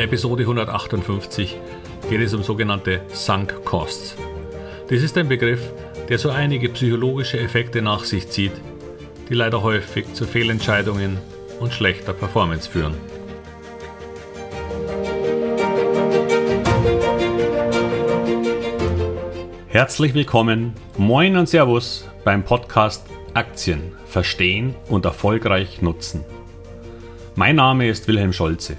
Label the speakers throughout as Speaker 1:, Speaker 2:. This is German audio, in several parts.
Speaker 1: der Episode 158 geht es um sogenannte Sunk Costs. Dies ist ein Begriff, der so einige psychologische Effekte nach sich zieht, die leider häufig zu Fehlentscheidungen und schlechter Performance führen. Herzlich willkommen, moin und Servus beim Podcast Aktien verstehen und erfolgreich nutzen. Mein Name ist Wilhelm Scholze.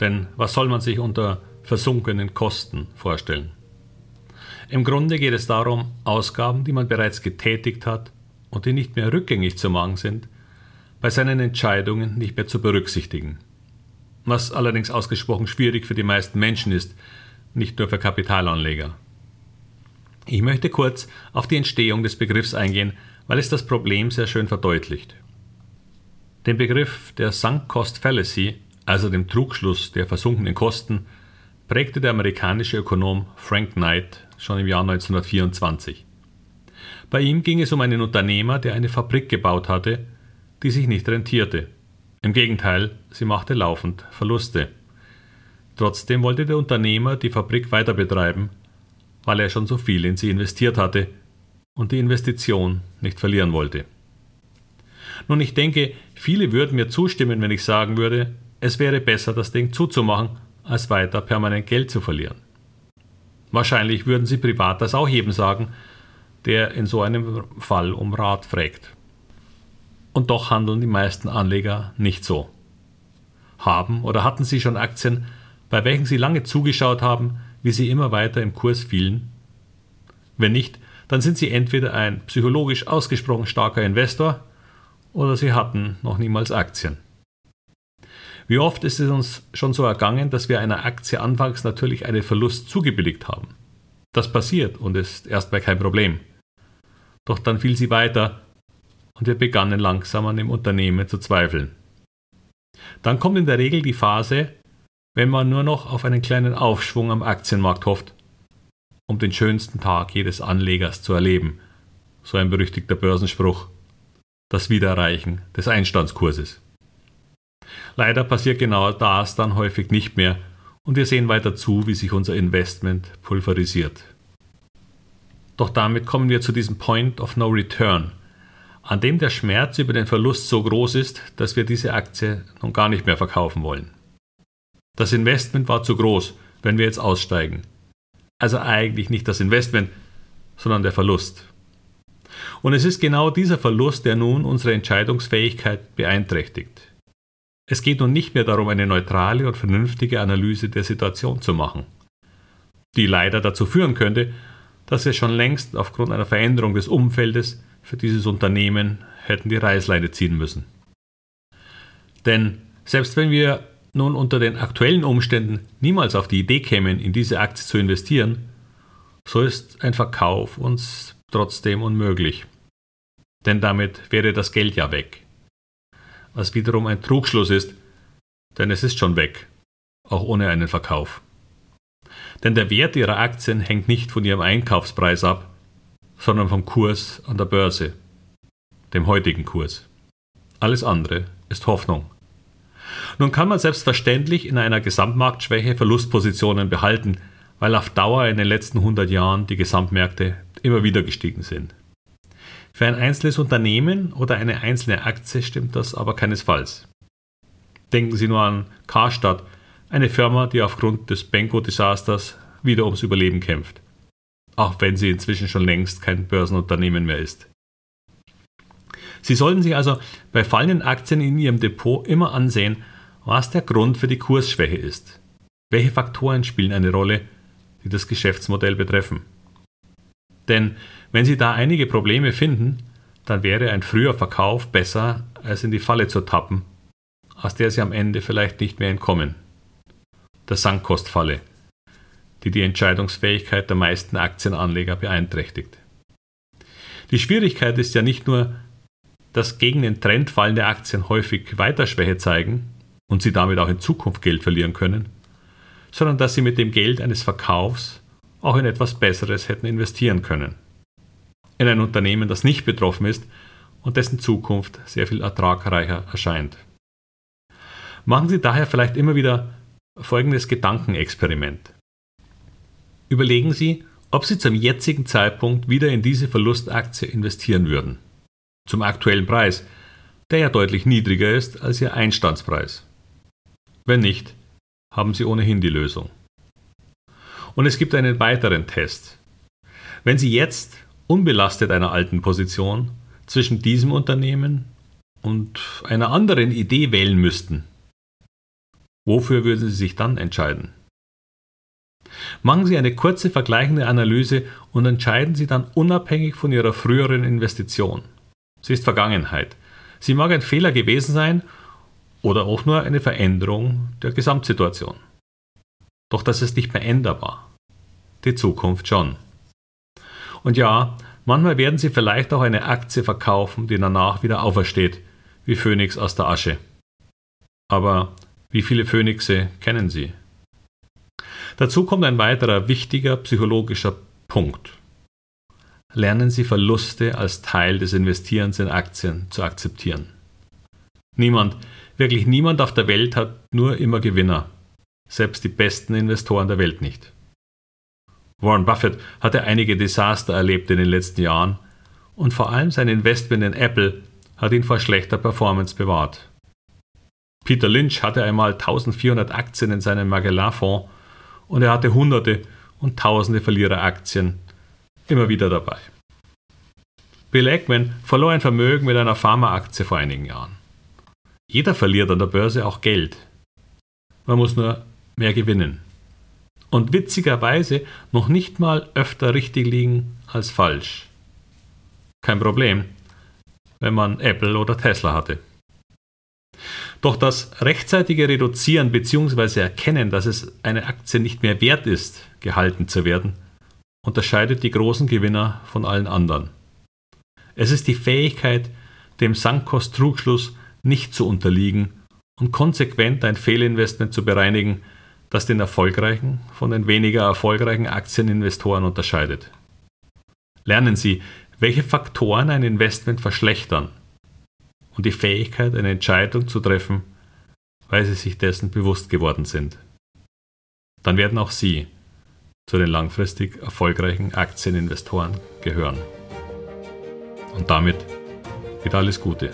Speaker 1: Denn was soll man sich unter versunkenen Kosten vorstellen? Im Grunde geht es darum, Ausgaben, die man bereits getätigt hat und die nicht mehr rückgängig zu machen sind, bei seinen Entscheidungen nicht mehr zu berücksichtigen. Was allerdings ausgesprochen schwierig für die meisten Menschen ist, nicht nur für Kapitalanleger. Ich möchte kurz auf die Entstehung des Begriffs eingehen, weil es das Problem sehr schön verdeutlicht. Den Begriff der Sunk Cost Fallacy also dem Trugschluss der versunkenen Kosten, prägte der amerikanische Ökonom Frank Knight schon im Jahr 1924. Bei ihm ging es um einen Unternehmer, der eine Fabrik gebaut hatte, die sich nicht rentierte. Im Gegenteil, sie machte laufend Verluste. Trotzdem wollte der Unternehmer die Fabrik weiter betreiben, weil er schon so viel in sie investiert hatte und die Investition nicht verlieren wollte. Nun, ich denke, viele würden mir zustimmen, wenn ich sagen würde, es wäre besser, das Ding zuzumachen, als weiter permanent Geld zu verlieren. Wahrscheinlich würden Sie privat das auch jedem sagen, der in so einem Fall um Rat fragt. Und doch handeln die meisten Anleger nicht so. Haben oder hatten Sie schon Aktien, bei welchen Sie lange zugeschaut haben, wie sie immer weiter im Kurs fielen? Wenn nicht, dann sind Sie entweder ein psychologisch ausgesprochen starker Investor oder Sie hatten noch niemals Aktien. Wie oft ist es uns schon so ergangen, dass wir einer Aktie anfangs natürlich einen Verlust zugebilligt haben. Das passiert und ist erstmal kein Problem. Doch dann fiel sie weiter und wir begannen langsam an dem Unternehmen zu zweifeln. Dann kommt in der Regel die Phase, wenn man nur noch auf einen kleinen Aufschwung am Aktienmarkt hofft, um den schönsten Tag jedes Anlegers zu erleben. So ein berüchtigter Börsenspruch. Das Wiedererreichen des Einstandskurses. Leider passiert genau das dann häufig nicht mehr und wir sehen weiter zu, wie sich unser Investment pulverisiert. Doch damit kommen wir zu diesem Point of No Return, an dem der Schmerz über den Verlust so groß ist, dass wir diese Aktie nun gar nicht mehr verkaufen wollen. Das Investment war zu groß, wenn wir jetzt aussteigen. Also eigentlich nicht das Investment, sondern der Verlust. Und es ist genau dieser Verlust, der nun unsere Entscheidungsfähigkeit beeinträchtigt. Es geht nun nicht mehr darum, eine neutrale und vernünftige Analyse der Situation zu machen, die leider dazu führen könnte, dass wir schon längst aufgrund einer Veränderung des Umfeldes für dieses Unternehmen hätten die Reißleine ziehen müssen. Denn selbst wenn wir nun unter den aktuellen Umständen niemals auf die Idee kämen, in diese Aktie zu investieren, so ist ein Verkauf uns trotzdem unmöglich. Denn damit wäre das Geld ja weg was wiederum ein Trugschluss ist, denn es ist schon weg, auch ohne einen Verkauf. Denn der Wert ihrer Aktien hängt nicht von ihrem Einkaufspreis ab, sondern vom Kurs an der Börse, dem heutigen Kurs. Alles andere ist Hoffnung. Nun kann man selbstverständlich in einer Gesamtmarktschwäche Verlustpositionen behalten, weil auf Dauer in den letzten 100 Jahren die Gesamtmärkte immer wieder gestiegen sind. Für ein einzelnes Unternehmen oder eine einzelne Aktie stimmt das aber keinesfalls. Denken Sie nur an Karstadt, eine Firma, die aufgrund des Benko-Desasters wieder ums Überleben kämpft. Auch wenn sie inzwischen schon längst kein Börsenunternehmen mehr ist. Sie sollten sich also bei fallenden Aktien in Ihrem Depot immer ansehen, was der Grund für die Kursschwäche ist. Welche Faktoren spielen eine Rolle, die das Geschäftsmodell betreffen? Denn wenn Sie da einige Probleme finden, dann wäre ein früher Verkauf besser, als in die Falle zu tappen, aus der Sie am Ende vielleicht nicht mehr entkommen. der Sankostfalle, die die Entscheidungsfähigkeit der meisten Aktienanleger beeinträchtigt. Die Schwierigkeit ist ja nicht nur, dass gegen den Trend fallende Aktien häufig Weiterschwäche zeigen und sie damit auch in Zukunft Geld verlieren können, sondern dass sie mit dem Geld eines Verkaufs auch in etwas Besseres hätten investieren können. In ein Unternehmen, das nicht betroffen ist und dessen Zukunft sehr viel ertragreicher erscheint. Machen Sie daher vielleicht immer wieder folgendes Gedankenexperiment. Überlegen Sie, ob Sie zum jetzigen Zeitpunkt wieder in diese Verlustaktie investieren würden. Zum aktuellen Preis, der ja deutlich niedriger ist als Ihr Einstandspreis. Wenn nicht, haben Sie ohnehin die Lösung. Und es gibt einen weiteren Test. Wenn Sie jetzt, unbelastet einer alten Position, zwischen diesem Unternehmen und einer anderen Idee wählen müssten, wofür würden Sie sich dann entscheiden? Machen Sie eine kurze vergleichende Analyse und entscheiden Sie dann unabhängig von Ihrer früheren Investition. Sie ist Vergangenheit. Sie mag ein Fehler gewesen sein oder auch nur eine Veränderung der Gesamtsituation. Doch das ist nicht mehr änderbar. Die Zukunft schon. Und ja, manchmal werden Sie vielleicht auch eine Aktie verkaufen, die danach wieder aufersteht, wie Phönix aus der Asche. Aber wie viele Phönixe kennen Sie? Dazu kommt ein weiterer wichtiger psychologischer Punkt. Lernen Sie Verluste als Teil des Investierens in Aktien zu akzeptieren. Niemand, wirklich niemand auf der Welt hat nur immer Gewinner. Selbst die besten Investoren der Welt nicht. Warren Buffett hatte einige Desaster erlebt in den letzten Jahren und vor allem sein Investment in Apple hat ihn vor schlechter Performance bewahrt. Peter Lynch hatte einmal 1400 Aktien in seinem Magellan-Fonds und er hatte Hunderte und Tausende Verliereraktien immer wieder dabei. Bill Ackman verlor ein Vermögen mit einer Pharmaaktie vor einigen Jahren. Jeder verliert an der Börse auch Geld. Man muss nur mehr gewinnen. Und witzigerweise noch nicht mal öfter richtig liegen als falsch. Kein Problem, wenn man Apple oder Tesla hatte. Doch das rechtzeitige Reduzieren bzw. Erkennen, dass es eine Aktie nicht mehr wert ist, gehalten zu werden, unterscheidet die großen Gewinner von allen anderen. Es ist die Fähigkeit, dem Sankos-Trugschluss nicht zu unterliegen und konsequent ein Fehlinvestment zu bereinigen, das den erfolgreichen von den weniger erfolgreichen Aktieninvestoren unterscheidet. Lernen Sie, welche Faktoren ein Investment verschlechtern und die Fähigkeit, eine Entscheidung zu treffen, weil sie sich dessen bewusst geworden sind. Dann werden auch Sie zu den langfristig erfolgreichen Aktieninvestoren gehören. Und damit geht alles Gute.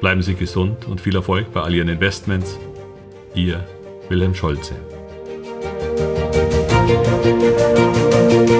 Speaker 1: Bleiben Sie gesund und viel Erfolg bei all Ihren Investments. Ihr Wilhelm Scholze. Musik